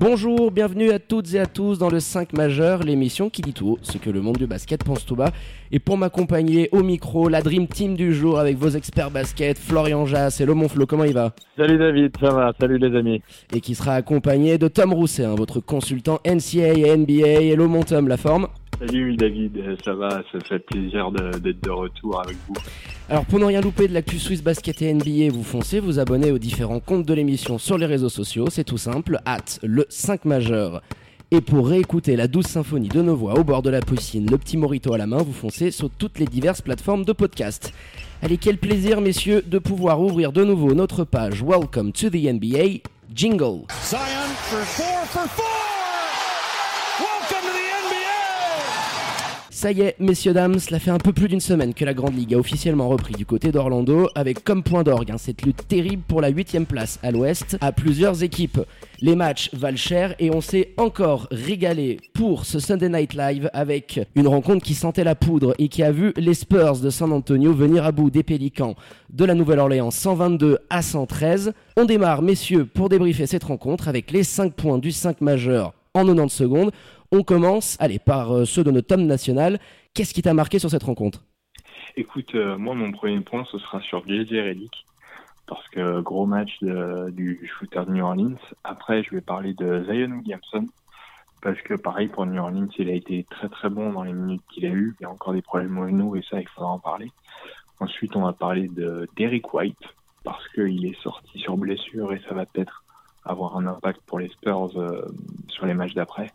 Bonjour, bienvenue à toutes et à tous dans le 5 majeur, l'émission qui dit tout haut ce que le monde du basket pense tout bas. Et pour m'accompagner au micro, la Dream Team du jour avec vos experts basket, Florian Jass et Le Monflo, comment il va? Salut David, ça va, salut les amis. Et qui sera accompagné de Tom Rousset, hein, votre consultant NCA et NBA. Hello mon Tom, la forme? Salut David, ça va, ça fait plaisir d'être de, retour avec vous. Alors pour ne rien louper de l'actu Swiss Basket et NBA, vous foncez, vous abonnez aux différents comptes de l'émission sur les réseaux sociaux, c'est tout simple, at le 5 majeur. Et pour réécouter la douce symphonie de nos voix au bord de la piscine, le petit morito à la main, vous foncez sur toutes les diverses plateformes de podcast. Allez, quel plaisir messieurs de pouvoir ouvrir de nouveau notre page Welcome to the NBA Jingle. Zion for four for four. Ça y est, messieurs, dames, cela fait un peu plus d'une semaine que la Grande Ligue a officiellement repris du côté d'Orlando, avec comme point d'orgue hein, cette lutte terrible pour la 8 place à l'ouest à plusieurs équipes. Les matchs valent cher et on s'est encore régalé pour ce Sunday Night Live avec une rencontre qui sentait la poudre et qui a vu les Spurs de San Antonio venir à bout des Pélicans de la Nouvelle-Orléans 122 à 113. On démarre, messieurs, pour débriefer cette rencontre avec les 5 points du 5 majeur en 90 secondes. On commence, allez, par euh, ceux de notre tome national. Qu'est-ce qui t'a marqué sur cette rencontre? Écoute, euh, moi, mon premier point, ce sera sur JJ Redick, parce que gros match du shooter de New Orleans. Après, je vais parler de Zion Williamson, parce que pareil, pour New Orleans, il a été très très bon dans les minutes qu'il a eues. Il y a encore des problèmes au genou, et ça, il faudra en parler. Ensuite, on va parler de Derek White, parce qu'il est sorti sur blessure, et ça va peut-être avoir un impact pour les Spurs euh, sur les matchs d'après.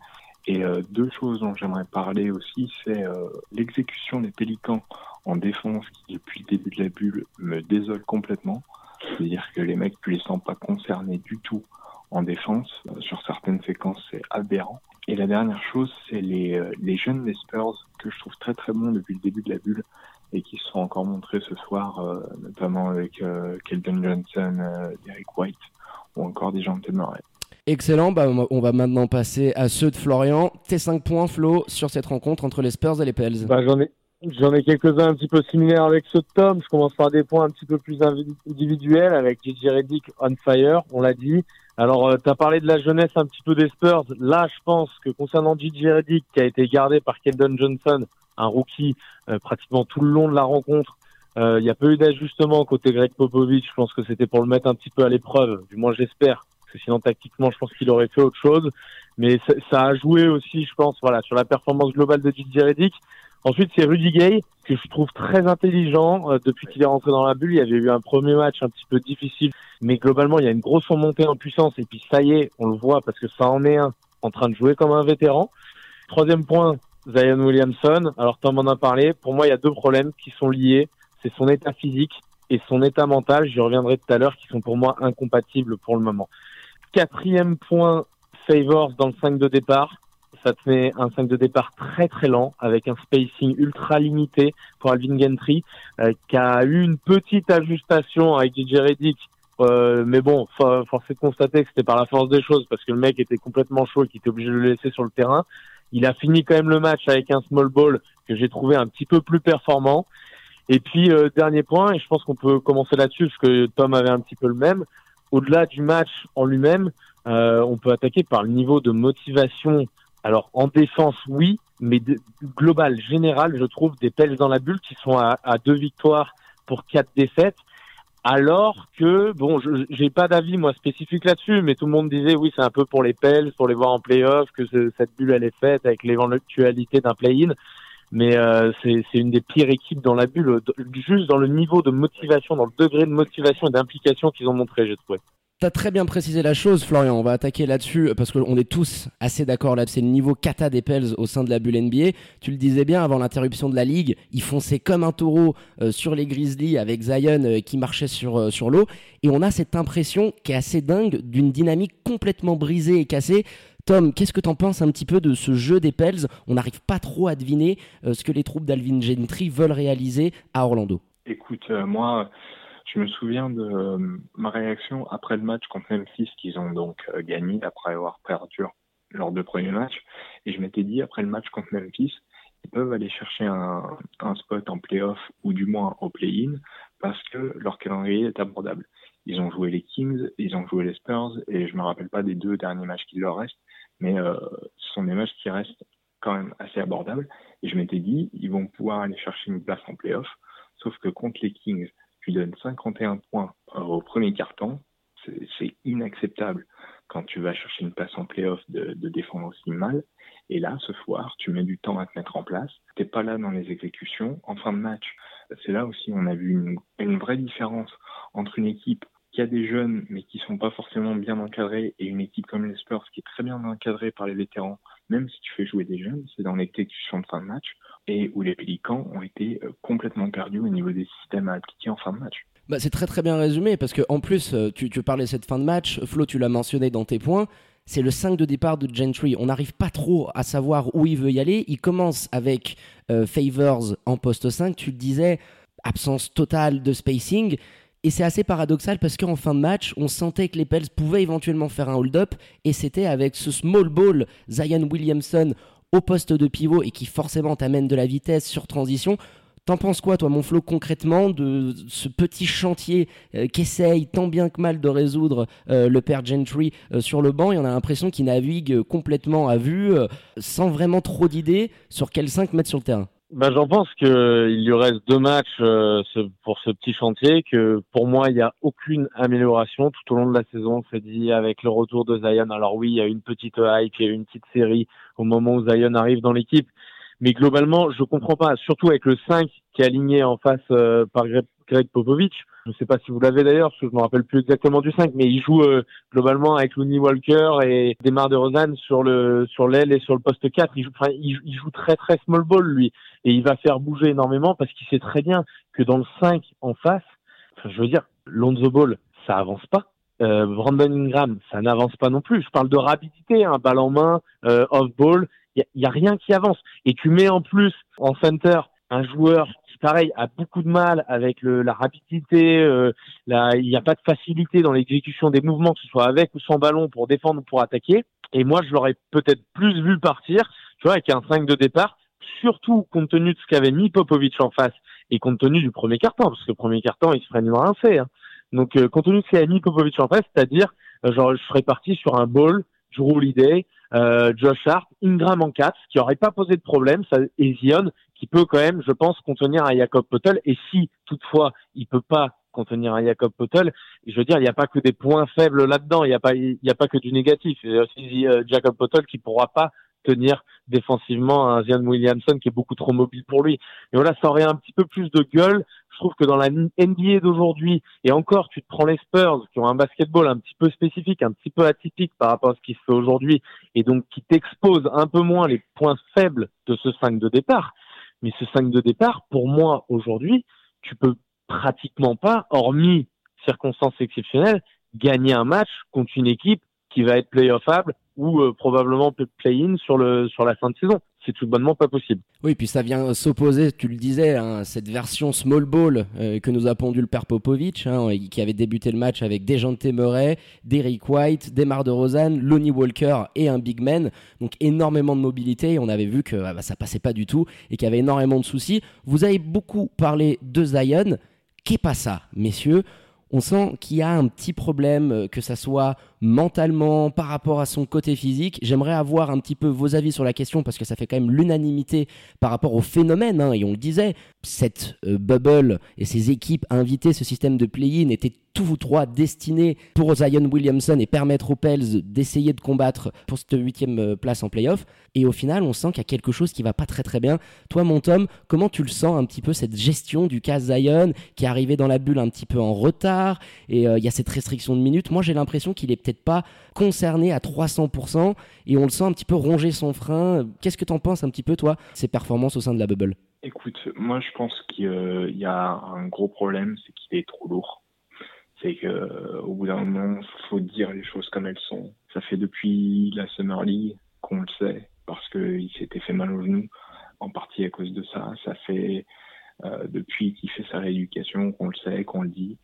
Et euh, deux choses dont j'aimerais parler aussi, c'est euh, l'exécution des Pélicans en défense qui, depuis le début de la bulle, me désole complètement. C'est-à-dire que les mecs, tu les sens pas concernés du tout en défense. Euh, sur certaines séquences, c'est aberrant. Et la dernière chose, c'est les, les jeunes des Spurs que je trouve très très bons depuis le début de la bulle et qui sont encore montrés ce soir, notamment avec Keldon Johnson, Derek White ou encore des gens de Murray. Excellent, bah, on va maintenant passer à ceux de Florian. Tes 5 points, Flo, sur cette rencontre entre les Spurs et les Pels bah, J'en ai, ai quelques-uns un petit peu similaires avec ceux de Tom. Je commence par des points un petit peu plus individuels avec JJ Reddick on fire, on l'a dit. Alors, euh, tu as parlé de la jeunesse un petit peu des Spurs. Là, je pense que concernant JJ Reddick, qui a été gardé par Keldon Johnson, un rookie euh, pratiquement tout le long de la rencontre, euh, il n'y a pas eu d'ajustement côté Greg Popovich. Je pense que c'était pour le mettre un petit peu à l'épreuve, du moins j'espère sinon tactiquement, je pense qu'il aurait fait autre chose. Mais ça, a joué aussi, je pense, voilà, sur la performance globale de Didier Reddick. Ensuite, c'est Rudy Gay, que je trouve très intelligent. Euh, depuis qu'il est rentré dans la bulle, il y avait eu un premier match un petit peu difficile, mais globalement, il y a une grosse montée en puissance. Et puis, ça y est, on le voit parce que ça en est un en train de jouer comme un vétéran. Troisième point, Zion Williamson. Alors, Tom en a parlé. Pour moi, il y a deux problèmes qui sont liés. C'est son état physique et son état mental. J'y reviendrai tout à l'heure, qui sont pour moi incompatibles pour le moment. Quatrième point, Favors dans le 5 de départ. Ça te met un 5 de départ très très lent avec un spacing ultra limité pour Alvin Gentry euh, qui a eu une petite ajustation avec DJ Reddick. Euh, mais bon, force est de constater que c'était par la force des choses parce que le mec était complètement chaud et qu'il était obligé de le laisser sur le terrain. Il a fini quand même le match avec un small ball que j'ai trouvé un petit peu plus performant. Et puis, euh, dernier point, et je pense qu'on peut commencer là-dessus parce que Tom avait un petit peu le même, au-delà du match en lui-même, euh, on peut attaquer par le niveau de motivation. Alors en défense, oui, mais global, général, je trouve des Pels dans la bulle qui sont à, deux victoires pour quatre défaites. Alors que, bon, je j'ai pas d'avis moi spécifique là-dessus, mais tout le monde disait oui, c'est un peu pour les Pels, pour les voir en playoff, que cette bulle elle est faite avec l'éventualité d'un play-in mais euh, c'est une des pires équipes dans la bulle, juste dans le niveau de motivation, dans le degré de motivation et d'implication qu'ils ont montré, j'ai trouvé. T'as très bien précisé la chose, Florian. On va attaquer là-dessus parce qu'on est tous assez d'accord là. C'est le niveau kata des Pels au sein de la bulle NBA. Tu le disais bien avant l'interruption de la ligue, ils fonçaient comme un taureau euh, sur les Grizzlies avec Zion euh, qui marchait sur sur l'eau. Et on a cette impression qui est assez dingue d'une dynamique complètement brisée et cassée Tom, qu'est-ce que tu en penses un petit peu de ce jeu des Pels? On n'arrive pas trop à deviner ce que les troupes d'Alvin Gentry veulent réaliser à Orlando. Écoute, moi, je me souviens de ma réaction après le match contre Memphis qu'ils ont donc gagné après avoir perdu lors de premier match. Et je m'étais dit, après le match contre Memphis, ils peuvent aller chercher un, spot en playoff ou du moins au play-in parce que leur calendrier est abordable. Ils ont joué les Kings, ils ont joué les Spurs et je me rappelle pas des deux derniers matchs qui leur restent, mais euh, ce sont des matchs qui restent quand même assez abordables. Et je m'étais dit, ils vont pouvoir aller chercher une place en playoff, sauf que contre les Kings, tu donnes 51 points au premier carton, c'est inacceptable quand tu vas chercher une place en playoff de, défendre aussi mal. Et là, ce soir, tu mets du temps à te mettre en place. T'es pas là dans les exécutions. En fin de match, c'est là aussi on a vu une, vraie différence entre une équipe qui a des jeunes mais qui sont pas forcément bien encadrés et une équipe comme les Spurs qui est très bien encadrée par les vétérans. Même si tu fais jouer des jeunes, c'est dans l'exécution de fin de match et où les Pélicans ont été euh, complètement perdus au niveau des systèmes à appliquer en fin de match. Bah, c'est très très bien résumé parce que en plus euh, tu, tu parlais cette fin de match, Flo tu l'as mentionné dans tes points, c'est le 5 de départ de Gentry. On n'arrive pas trop à savoir où il veut y aller. Il commence avec euh, Favors en poste 5, tu le disais, absence totale de spacing. Et c'est assez paradoxal parce qu'en fin de match, on sentait que les Pels pouvaient éventuellement faire un hold-up et c'était avec ce small ball Zion Williamson au poste de pivot et qui forcément t'amène de la vitesse sur transition T'en penses quoi, toi, mon Flo, concrètement, de ce petit chantier euh, qu'essaye tant bien que mal de résoudre euh, le père Gentry euh, sur le banc? Et on a l'impression qu'il navigue complètement à vue, sans vraiment trop d'idées sur quel 5 mettre sur le terrain. Ben, J'en pense qu'il lui reste deux matchs ce, pour ce petit chantier, que pour moi, il n'y a aucune amélioration tout au long de la saison. C'est dit avec le retour de Zion. Alors oui, il y a une petite hype, il y a une petite série au moment où Zion arrive dans l'équipe. Mais globalement, je comprends pas, surtout avec le 5 qui est aligné en face euh, par Greg Popovich. Je ne sais pas si vous l'avez d'ailleurs, parce que je me rappelle plus exactement du 5, mais il joue euh, globalement avec Looney Walker et Demar de Rosanne sur le sur l'aile et sur le poste 4. Il joue, enfin, il, joue très très small ball lui, et il va faire bouger énormément parce qu'il sait très bien que dans le 5 en face, je veux dire, Lonzo Ball, ça avance pas. Euh, Brandon Ingram, ça n'avance pas non plus. Je parle de rapidité, un hein, balle en main, euh, off ball, il y, a rien qui avance. Et tu mets en plus en center un joueur qui, pareil, a beaucoup de mal avec le, la rapidité, euh, il n'y a pas de facilité dans l'exécution des mouvements, que ce soit avec ou sans ballon, pour défendre ou pour attaquer. Et moi, je l'aurais peut-être plus vu partir, tu vois, avec un 5 de départ, surtout compte tenu de ce qu'avait mis Popovic en face et compte tenu du premier carton, parce que le premier carton, il se freine rincé. Hein. Donc, euh, compte tenu de ce qu'avait mis Popovic en face, c'est-à-dire, euh, genre, je serais parti sur un ball, Drew Holiday, euh, Josh Hart, Ingram en 4, ce qui n'aurait pas posé de problème, ça, et Zion, qui peut quand même, je pense, contenir un Jacob Potel. Et si, toutefois, il peut pas contenir un Jacob Potel, je veux dire, il n'y a pas que des points faibles là-dedans, il n'y a pas, il y a pas que du négatif. Il y a aussi euh, Jacob Potel qui pourra pas tenir défensivement un Zion Williamson qui est beaucoup trop mobile pour lui. Et voilà, ça aurait un petit peu plus de gueule. Je trouve que dans la NBA d'aujourd'hui, et encore, tu te prends les Spurs qui ont un basketball un petit peu spécifique, un petit peu atypique par rapport à ce qui se fait aujourd'hui, et donc qui t'expose un peu moins les points faibles de ce 5 de départ. Mais ce 5 de départ, pour moi, aujourd'hui, tu peux pratiquement pas, hormis circonstances exceptionnelles, gagner un match contre une équipe qui va être playoffable ou euh, probablement play-in sur, le, sur la fin de saison. C'est tout bonnement pas possible. Oui, puis ça vient s'opposer, tu le disais, hein, cette version small ball euh, que nous a pondu le père Popovic, hein, qui avait débuté le match avec Dejante Murray, Derrick White, Demar de Rosanne, Lonnie Walker et un big man. Donc énormément de mobilité. On avait vu que ah bah, ça passait pas du tout et qu'il y avait énormément de soucis. Vous avez beaucoup parlé de Zion. Qu'est pas ça, messieurs? On sent qu'il y a un petit problème, euh, que ça soit mentalement, par rapport à son côté physique. J'aimerais avoir un petit peu vos avis sur la question parce que ça fait quand même l'unanimité par rapport au phénomène. Hein, et on le disait, cette euh, bubble et ces équipes invitées, ce système de play-in étaient tous trois destinés pour Zion Williamson et permettre aux Pels d'essayer de combattre pour cette huitième euh, place en playoff. Et au final, on sent qu'il y a quelque chose qui va pas très très bien. Toi, mon Tom, comment tu le sens un petit peu cette gestion du cas Zion qui est arrivé dans la bulle un petit peu en retard? Et euh, il y a cette restriction de minutes. Moi, j'ai l'impression qu'il est peut-être pas concerné à 300% et on le sent un petit peu ronger son frein. Qu'est-ce que tu en penses un petit peu, toi, ses performances au sein de la bubble? Écoute, moi je pense qu'il y a un gros problème, c'est qu'il est trop lourd c'est que au bout d'un moment, faut dire les choses comme elles sont. Ça fait depuis la Summer League qu'on le sait, parce qu'il s'était fait mal au genou, en partie à cause de ça. Ça fait euh, depuis qu'il fait sa rééducation qu'on le sait, qu'on le dit.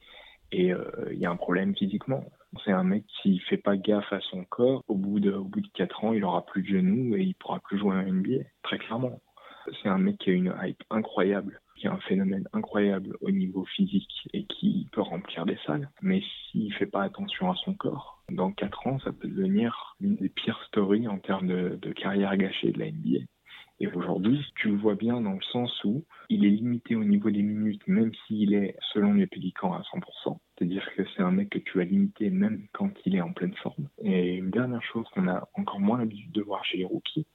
Et euh, il y a un problème physiquement. C'est un mec qui fait pas gaffe à son corps. Au bout de, au bout de 4 ans, il aura plus de genoux et il pourra plus jouer en NBA, très clairement. C'est un mec qui a une hype incroyable, qui a un phénomène incroyable au niveau physique et qui peut remplir des salles. Mais s'il fait pas attention à son corps, dans 4 ans, ça peut devenir une des pires stories en termes de carrière gâchée de la NBA. Et aujourd'hui, tu le vois bien dans le sens où il est limité au niveau des minutes, même s'il est, selon les Pélicans, à 100%. C'est-à-dire que c'est un mec que tu as limité même quand il est en pleine forme. Et une dernière chose qu'on a encore moins l'habitude de voir chez les rookies,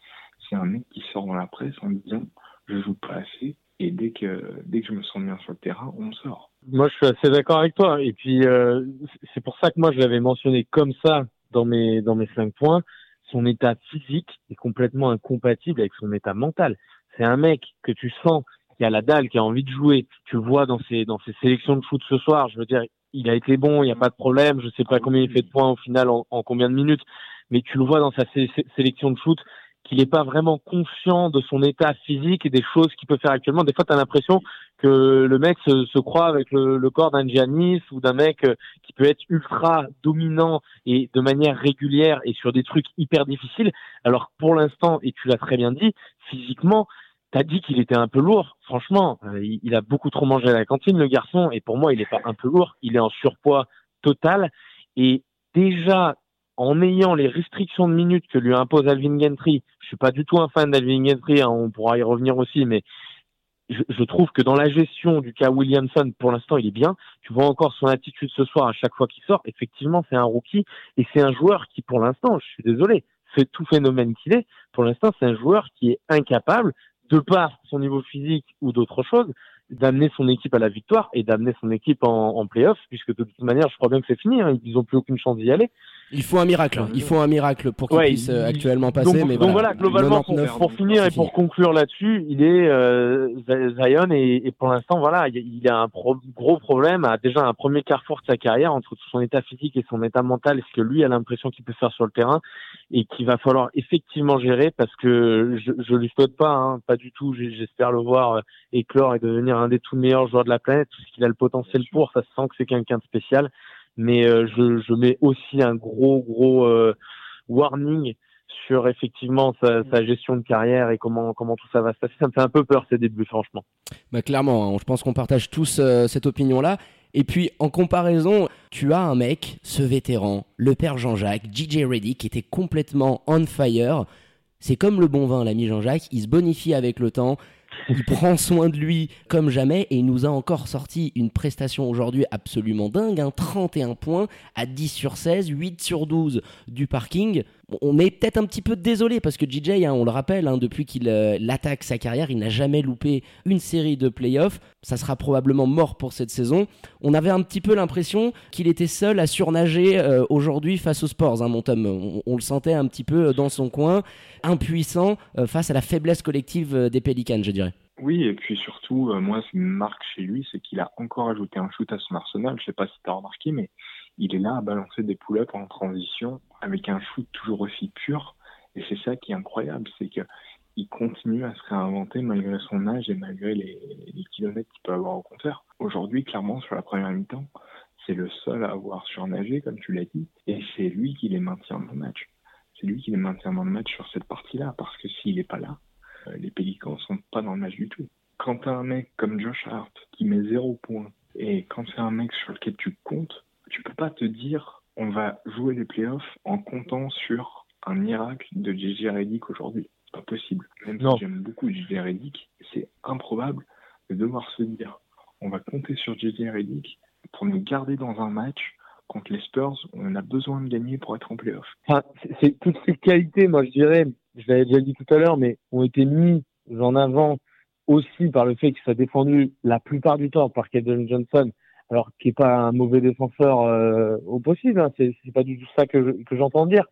c'est un mec qui sort dans la presse en disant je joue pas assez et dès que dès que je me sens bien sur le terrain, on me sort. Moi, je suis assez d'accord avec toi. Et puis, euh, c'est pour ça que moi, je l'avais mentionné comme ça dans mes dans mes cinq points son état physique est complètement incompatible avec son état mental. C'est un mec que tu sens qui a la dalle, qui a envie de jouer. Tu le vois dans ses, dans ses sélections de foot ce soir. Je veux dire, il a été bon, il n'y a pas de problème. Je sais pas combien il fait de points au final en, en combien de minutes, mais tu le vois dans sa sélection de foot qu'il n'est pas vraiment conscient de son état physique et des choses qu'il peut faire actuellement. Des fois, tu as l'impression que le mec se, se croit avec le, le corps d'un Giannis ou d'un mec euh, qui peut être ultra dominant et de manière régulière et sur des trucs hyper difficiles. Alors pour l'instant, et tu l'as très bien dit, physiquement, T'as dit qu'il était un peu lourd. Franchement, euh, il, a beaucoup trop mangé à la cantine, le garçon. Et pour moi, il n'est pas un peu lourd. Il est en surpoids total. Et déjà, en ayant les restrictions de minutes que lui impose Alvin Gentry, je suis pas du tout un fan d'Alvin Gentry, hein, on pourra y revenir aussi, mais je, trouve que dans la gestion du cas Williamson, pour l'instant, il est bien. Tu vois encore son attitude ce soir à chaque fois qu'il sort. Effectivement, c'est un rookie et c'est un joueur qui, pour l'instant, je suis désolé, fait tout phénomène qu'il est. Pour l'instant, c'est un joueur qui est incapable, de par son niveau physique ou d'autres choses, d'amener son équipe à la victoire et d'amener son équipe en, en playoff, puisque de toute manière, je crois bien que c'est fini. Hein, ils n'ont plus aucune chance d'y aller. Il faut un miracle. Hein. Il faut un miracle pour qu'il ouais, puisse euh, actuellement passer. Donc, mais donc voilà, globalement, pour, pour, finir et pour conclure là-dessus, il est euh, Zion et, et, pour l'instant, voilà, il, a un pro gros problème, a déjà un premier carrefour de sa carrière entre son état physique et son état mental, ce que lui a l'impression qu'il peut faire sur le terrain et qu'il va falloir effectivement gérer parce que je, je lui souhaite pas, hein, pas du tout. J'espère le voir euh, éclore et devenir un des tout meilleurs joueurs de la planète, parce qu'il a le potentiel pour. Ça se sent que c'est quelqu'un de spécial mais euh, je, je, mets aussi un gros gros euh, warning sur effectivement sa, sa, gestion de carrière et comment comment tout ça va se passer. Ça me fait un peu peur ces débuts, franchement. Bah clairement, hein, je pense qu'on partage tous euh, cette opinion-là. Et puis en comparaison, tu as un mec, ce vétéran, le père Jean-Jacques, DJ Reddy, qui était complètement on fire. C'est comme le bon vin, l'ami Jean-Jacques, il se bonifie avec le temps il prend soin de lui comme jamais et il nous a encore sorti une prestation aujourd'hui absolument dingue, hein, 31 points à 10 sur 16, 8 sur 12 du parking. On est peut-être un petit peu désolé parce que DJ, hein, on le rappelle, hein, depuis qu'il euh, attaque sa carrière, il n'a jamais loupé une série de playoffs. Ça sera probablement mort pour cette saison. On avait un petit peu l'impression qu'il était seul à surnager euh, aujourd'hui face aux Sports, hein, mon Tom. On, le sentait un petit peu dans son coin, impuissant euh, face à la faiblesse collective euh, des Pelicans, je dirais. Oui, et puis surtout, euh, moi, ce qui me marque chez lui, c'est qu'il a encore ajouté un shoot à son arsenal. Je sais pas si tu as remarqué, mais il est là à balancer des pull-ups en transition avec un shoot toujours aussi pur. Et c'est ça qui est incroyable, c'est que il continue à se réinventer malgré son âge et malgré les, kilomètres qu'il peut avoir au compteur. Aujourd'hui, clairement, sur la première mi-temps, c'est le seul à avoir surnagé, comme tu l'as dit, et c'est lui qui les maintient dans le match. C'est lui qui les maintient dans le match sur cette partie-là, parce que s'il n'est pas là, euh, les Pélicans sont pas dans le match du tout. Quand t'as un mec comme Josh Hart qui met zéro point, et quand c'est un mec sur lequel tu comptes, tu peux pas te dire on va jouer les playoffs en comptant sur un miracle de JJ Redick aujourd'hui. C'est pas possible. Même non. si j'aime beaucoup JJ Redick, c'est improbable de devoir se dire on va compter sur JJ Redick pour nous garder dans un match contre les Spurs, on a besoin de gagner pour être en playoff. Enfin, c'est toutes ces qualités, moi je dirais, je l'avais déjà dit tout à l'heure, mais ont été mis en avant aussi par le fait qu'il soit défendu la plupart du temps par Kevin Johnson, alors qui est pas un mauvais défenseur euh, au possible, hein, c'est pas du tout ça que j'entends dire.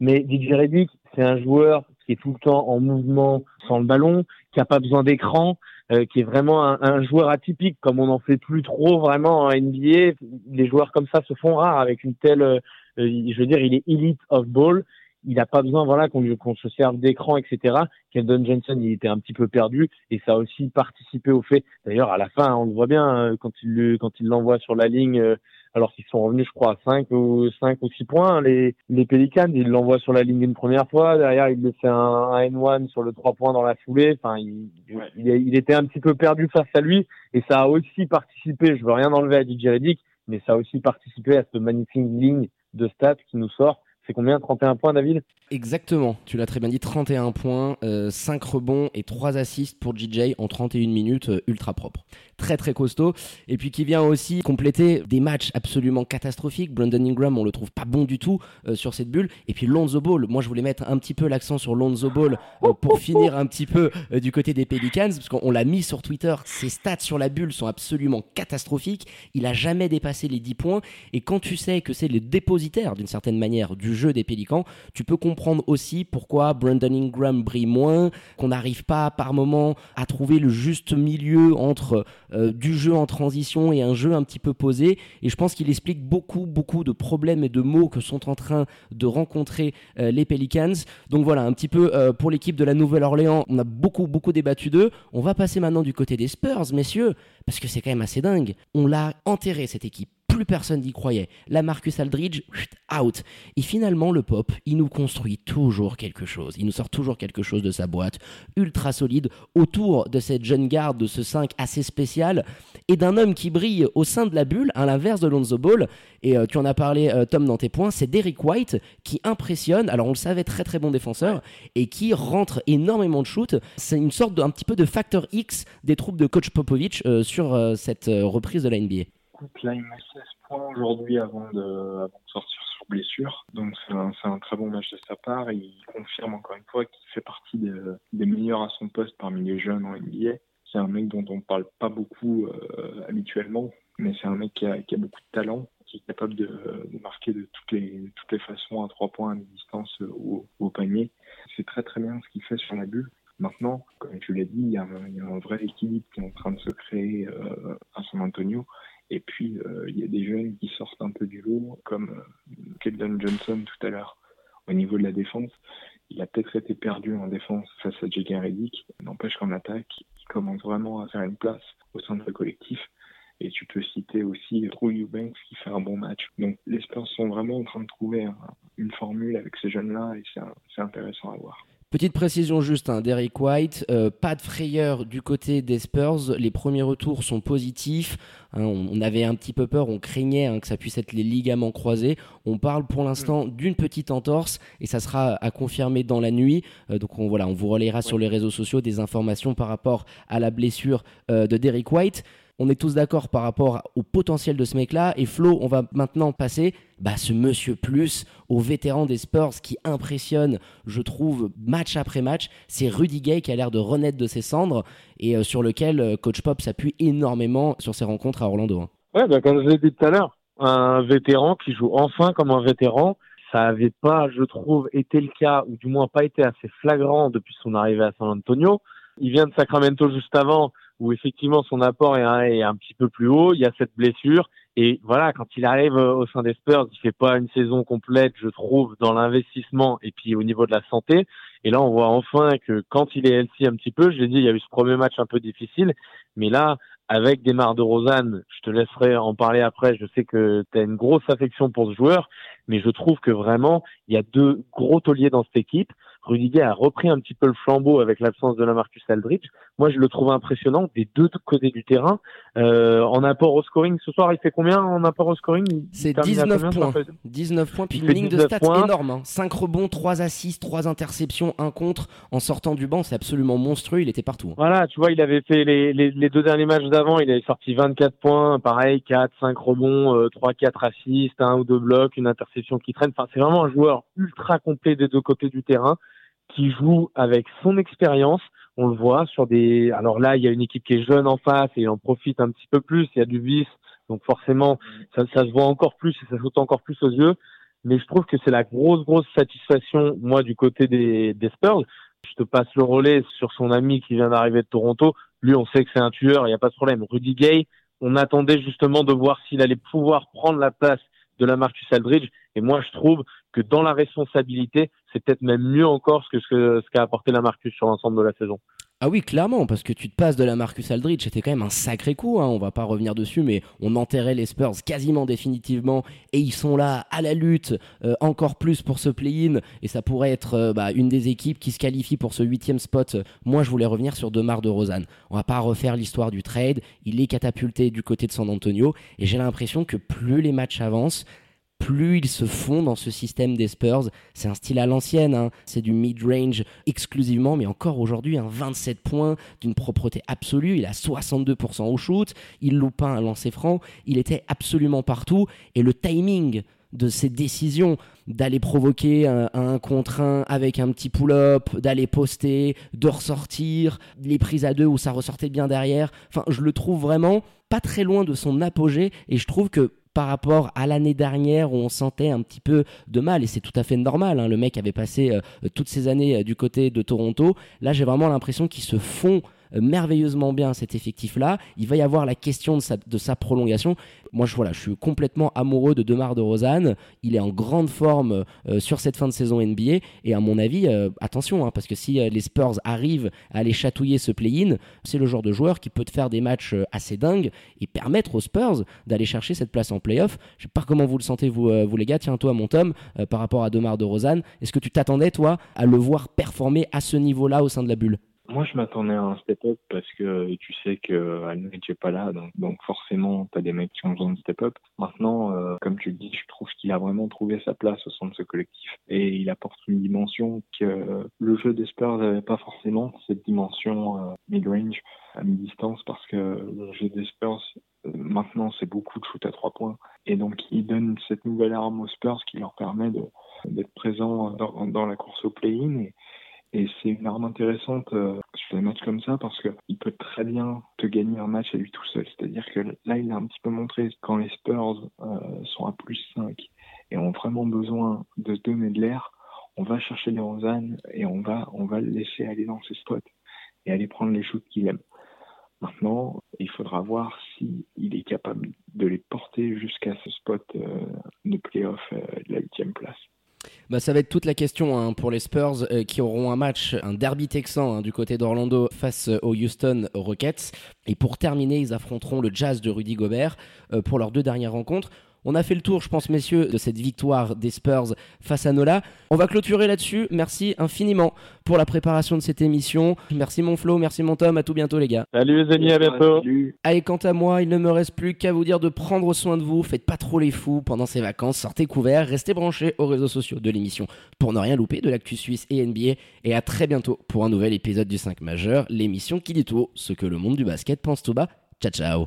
Mais DJ Reddick, c'est un joueur qui est tout le temps en mouvement sans le ballon, qui a pas besoin d'écran, euh, qui est vraiment un, un, joueur atypique, comme on n'en fait plus trop vraiment en NBA. Les joueurs comme ça se font rares avec une telle, euh, je veux dire, il est elite of ball. Il n'a pas besoin, voilà, qu'on qu'on se serve d'écran, etc. Keldon Johnson, il était un petit peu perdu et ça a aussi participé au fait. D'ailleurs, à la fin, on le voit bien hein, quand il quand il l'envoie sur la ligne alors qu'ils sont revenus, je crois, à 5 ou 5 ou 6 points. Les, les Pelicans, ils l'envoient sur la ligne une première fois. Derrière, il le fait un, un N1 sur le 3 points dans la foulée. Enfin, il, il, il, était un petit peu perdu face à lui. Et ça a aussi participé, je veux rien enlever à DJ Reddick, mais ça a aussi participé à ce magnifique ligne de stats qui nous sort. C'est combien 31 points, David? Exactement, tu l'as très bien dit, 31 points, euh, 5 rebonds et 3 assists pour JJ en 31 minutes, euh, ultra propre très très costaud et puis qui vient aussi compléter des matchs absolument catastrophiques. Brandon Ingram, on le trouve pas bon du tout euh, sur cette bulle. Et puis Lonzo Ball, moi je voulais mettre un petit peu l'accent sur Lonzo Ball euh, pour finir un petit peu euh, du côté des Pelicans parce qu'on l'a mis sur Twitter. Ses stats sur la bulle sont absolument catastrophiques. Il a jamais dépassé les 10 points et quand tu sais que c'est le dépositaire d'une certaine manière du jeu des Pélicans, tu peux comprendre aussi pourquoi Brandon Ingram brille moins, qu'on n'arrive pas par moment à trouver le juste milieu entre euh, du jeu en transition et un jeu un petit peu posé. Et je pense qu'il explique beaucoup, beaucoup de problèmes et de mots que sont en train de rencontrer euh, les Pelicans. Donc voilà, un petit peu euh, pour l'équipe de la Nouvelle-Orléans, on a beaucoup, beaucoup débattu d'eux. On va passer maintenant du côté des Spurs, messieurs, parce que c'est quand même assez dingue. On l'a enterré, cette équipe plus personne n'y croyait. La Marcus Aldridge, out. Et finalement, le pop, il nous construit toujours quelque chose. Il nous sort toujours quelque chose de sa boîte, ultra solide, autour de cette jeune garde, de ce 5 assez spécial, et d'un homme qui brille au sein de la bulle, à l'inverse de Lonzo Ball. Et euh, tu en as parlé, euh, Tom, dans tes points, c'est Derrick White qui impressionne. Alors, on le savait, très très bon défenseur, et qui rentre énormément de shoot. C'est une sorte d'un petit peu de facteur X des troupes de coach Popovich euh, sur cette reprise de la NBA il met 16 points aujourd'hui avant de, sortir sur blessure. Donc, c'est un, très bon match de sa part. Il confirme encore une fois qu'il fait partie des, meilleurs à son poste parmi les jeunes en NBA. C'est un mec dont on parle pas beaucoup euh, habituellement, mais c'est un mec qui a, beaucoup de talent, qui est capable de, marquer de toutes les, toutes les façons à trois points à distance au, panier. C'est très très bien ce qu'il fait sur la bulle. Maintenant, comme tu l'as dit, il y, a un, il y, a un, vrai équilibre qui est en train de se créer euh, à San Antonio. Et puis, euh, il y a des jeunes qui sortent un peu du lot, comme euh, Keldon Johnson tout à l'heure. Au niveau de la défense, il a peut-être été perdu en défense face à J.K. Reddick. N'empêche qu'en attaque, il commence vraiment à faire une place au sein de le collectif. Et tu peux citer aussi Drew Eubanks qui fait un bon match. Donc les Spurs sont vraiment en train de trouver un, une formule avec ces jeunes-là et c'est intéressant à voir. Petite précision juste, hein, Derek White, euh, pas de frayeur du côté des Spurs. Les premiers retours sont positifs. Hein, on, on, avait un petit peu peur, on craignait hein, que ça puisse être les ligaments croisés. On parle pour l'instant mm. d'une petite entorse et ça sera à confirmer dans la nuit. Euh, donc on, voilà, on vous relayera ouais. sur les réseaux sociaux des informations par rapport à la blessure euh, de Derek White on est tous d'accord par rapport au potentiel de ce mec-là. Et Flo, on va maintenant passer bah, ce monsieur plus au vétéran des Spurs qui impressionne, je trouve, match après match. C'est Rudy Gay qui a l'air de renaître de ses cendres et euh, sur lequel euh, Coach Pop s'appuie énormément sur ses rencontres à Orlando. Hein. Ouais, bah, comme je l'ai dit tout à l'heure, un vétéran qui joue enfin comme un vétéran. Ça n'avait pas, je trouve, été le cas, ou du moins pas été assez flagrant depuis son arrivée à San Antonio. Il vient de Sacramento juste avant où effectivement son apport est un, est un, petit peu plus haut. Il y a cette blessure. Et voilà, quand il arrive euh, au sein des Spurs, il fait pas une saison complète, je trouve, dans l'investissement et puis au niveau de la santé. Et là, on voit enfin que quand il est healthy un petit peu, je l'ai dit, il y a eu ce premier match un peu difficile, mais là, avec Desmar de Rosanne, je te laisserai en parler après. Je sais que tu as une grosse affection pour ce joueur, mais je trouve que vraiment, il y a deux gros tauliers dans cette équipe. Rudiger a repris un petit peu le flambeau avec l'absence de la Marcus Aldridge. Moi, je le trouve impressionnant des deux côtés du terrain. Euh, en apport au scoring, ce soir, il fait combien en apport au scoring? C'est 19 points. 19 points, puis une ligne de stats points. énorme. Hein. 5 rebonds, 3 assists, 3 interceptions, 1 contre. En sortant du banc, c'est absolument monstrueux. Il était partout. Hein. Voilà, tu vois, il avait fait les, les, les deux derniers matchs d'avant, il avait sorti 24 points, pareil, 4, 5 rebonds, euh, 3, 4 assists, un ou deux blocs, une interception qui traîne. Enfin, c'est vraiment un joueur ultra complet des deux côtés du terrain qui joue avec son expérience. On le voit sur des. Alors là, il y a une équipe qui est jeune en face et en profite un petit peu plus. Il y a du vice, donc forcément, ça, ça se voit encore plus et ça saute encore plus aux yeux. Mais je trouve que c'est la grosse, grosse satisfaction, moi, du côté des, des Spurs. Je te passe le relais sur son ami qui vient d'arriver de Toronto. Lui, on sait que c'est un tueur, il n'y a pas de problème. Rudy Gay, on attendait justement de voir s'il allait pouvoir prendre la place de la Marcus Aldridge. Et moi, je trouve que dans la responsabilité, c'est peut-être même mieux encore que ce qu'a apporté la Marcus sur l'ensemble de la saison. Ah oui, clairement, parce que tu te passes de la Marcus Aldridge, c'était quand même un sacré coup, hein, on va pas revenir dessus, mais on enterrait les Spurs quasiment définitivement, et ils sont là à la lutte, euh, encore plus pour ce play-in, et ça pourrait être euh, bah, une des équipes qui se qualifie pour ce huitième spot. Moi, je voulais revenir sur Demar de Rosanne. On va pas refaire l'histoire du trade, il est catapulté du côté de San Antonio, et j'ai l'impression que plus les matchs avancent, plus ils se font dans ce système des Spurs. C'est un style à l'ancienne, hein. c'est du mid-range exclusivement, mais encore aujourd'hui, un 27 points d'une propreté absolue. Il a 62% au shoot, il loupe pas un lancer franc, il était absolument partout. Et le timing de ses décisions, d'aller provoquer un, un, contre un avec un petit pull-up, d'aller poster, de ressortir, les prises à deux où ça ressortait bien derrière. Enfin, je le trouve vraiment pas très loin de son apogée et je trouve que par rapport à l'année dernière où on sentait un petit peu de mal, et c'est tout à fait normal, hein. le mec avait passé euh, toutes ces années euh, du côté de Toronto, là j'ai vraiment l'impression qu'ils se font merveilleusement bien cet effectif-là. Il va y avoir la question de sa, prolongation. Moi, je, je suis complètement amoureux de Demar de Rosanne. Il est en grande forme euh, sur cette fin de saison NBA. Et à mon avis, euh, attention, hein, parce que si les Spurs arrivent à aller chatouiller ce play-in, c'est le genre de joueur qui peut te faire des matchs assez dingues et permettre aux Spurs d'aller chercher cette place en playoff. Je sais pas comment vous le sentez, vous, vous les gars. Tiens, toi, mon Tom, par rapport à Demar de Rosanne, est-ce que tu t'attendais, toi, à le voir performer à ce niveau-là au sein de la bulle? Moi, je m'attendais à un step-up parce que tu sais que Alnette n'est pas là, donc, forcément, tu as des mecs qui ont besoin de step-up. Maintenant, euh, comme tu le dis, je trouve qu'il a vraiment trouvé sa place au sein de ce collectif et il apporte une dimension que le jeu des Spurs n'avait pas forcément, cette dimension euh, mid-range à mi-distance parce que le jeu des Spurs euh, maintenant c'est beaucoup de shoot à trois points et donc il donne cette nouvelle arme aux Spurs qui leur permet d'être présents dans, la course au play-in et c'est une arme intéressante euh, sur des matchs comme ça parce qu'il peut très bien te gagner un match à lui tout seul. C'est-à-dire que là, il a un petit peu montré quand les Spurs euh, sont à plus 5 et ont vraiment besoin de se donner de l'air, on va chercher les Rosanne et on va, on va le laisser aller dans ses spots et aller prendre les shoots qu'il aime. Maintenant, il faudra voir s'il il est capable de les porter jusqu'à ce spot euh, de playoff euh, de la huitième place. Bah, ça va être toute la question hein, pour les Spurs euh, qui auront un match, un derby texan hein, du côté d'Orlando face euh, aux Houston Rockets. Et pour terminer, ils affronteront le Jazz de Rudy Gobert euh, pour leurs deux dernières rencontres. On a fait le tour, je pense, messieurs, de cette victoire des Spurs face à Nola. On va clôturer là-dessus. Merci infiniment pour la préparation de cette émission. Merci mon Flo, merci mon Tom. À tout bientôt, les gars. Salut les amis, à bientôt. Allez, quant à moi, il ne me reste plus qu'à vous dire de prendre soin de vous. Faites pas trop les fous pendant ces vacances. Sortez couverts, restez branchés aux réseaux sociaux de l'émission pour ne rien louper de l'actu suisse et NBA. Et à très bientôt pour un nouvel épisode du 5 majeur, l'émission qui dit tout ce que le monde du basket pense tout bas. Ciao, ciao.